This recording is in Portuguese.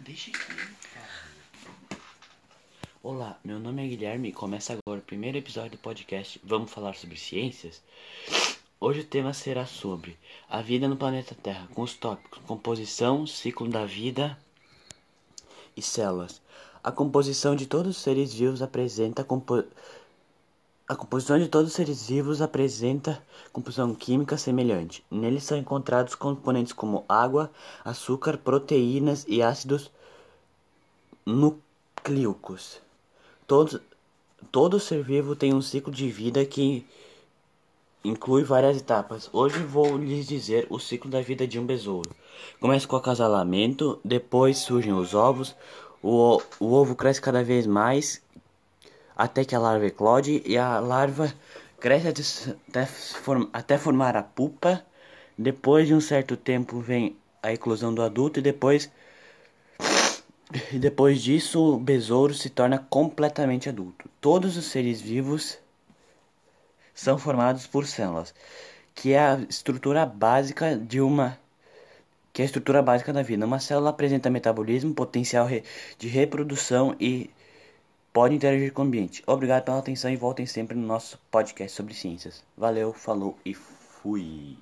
deixa aqui. Olá, meu nome é Guilherme e começa agora o primeiro episódio do podcast Vamos Falar sobre Ciências? Hoje o tema será sobre a vida no planeta Terra, com os tópicos composição, ciclo da vida e células. A composição de todos os seres vivos apresenta a composição de todos os seres vivos apresenta composição química semelhante. Neles são encontrados componentes como água, açúcar, proteínas e ácidos nucleicos. Todos, todo ser vivo tem um ciclo de vida que inclui várias etapas. Hoje vou lhes dizer o ciclo da vida de um besouro. Começa com o acasalamento, depois surgem os ovos, o, o ovo cresce cada vez mais até que a larva eclode e a larva cresce até, formar a pupa. Depois de um certo tempo vem a eclosão do adulto e depois depois disso o besouro se torna completamente adulto. Todos os seres vivos são formados por células, que é a estrutura básica de uma que é a estrutura básica da vida. Uma célula apresenta metabolismo, potencial de reprodução e pode interagir com o ambiente. Obrigado pela atenção e voltem sempre no nosso podcast sobre ciências. Valeu, falou e fui.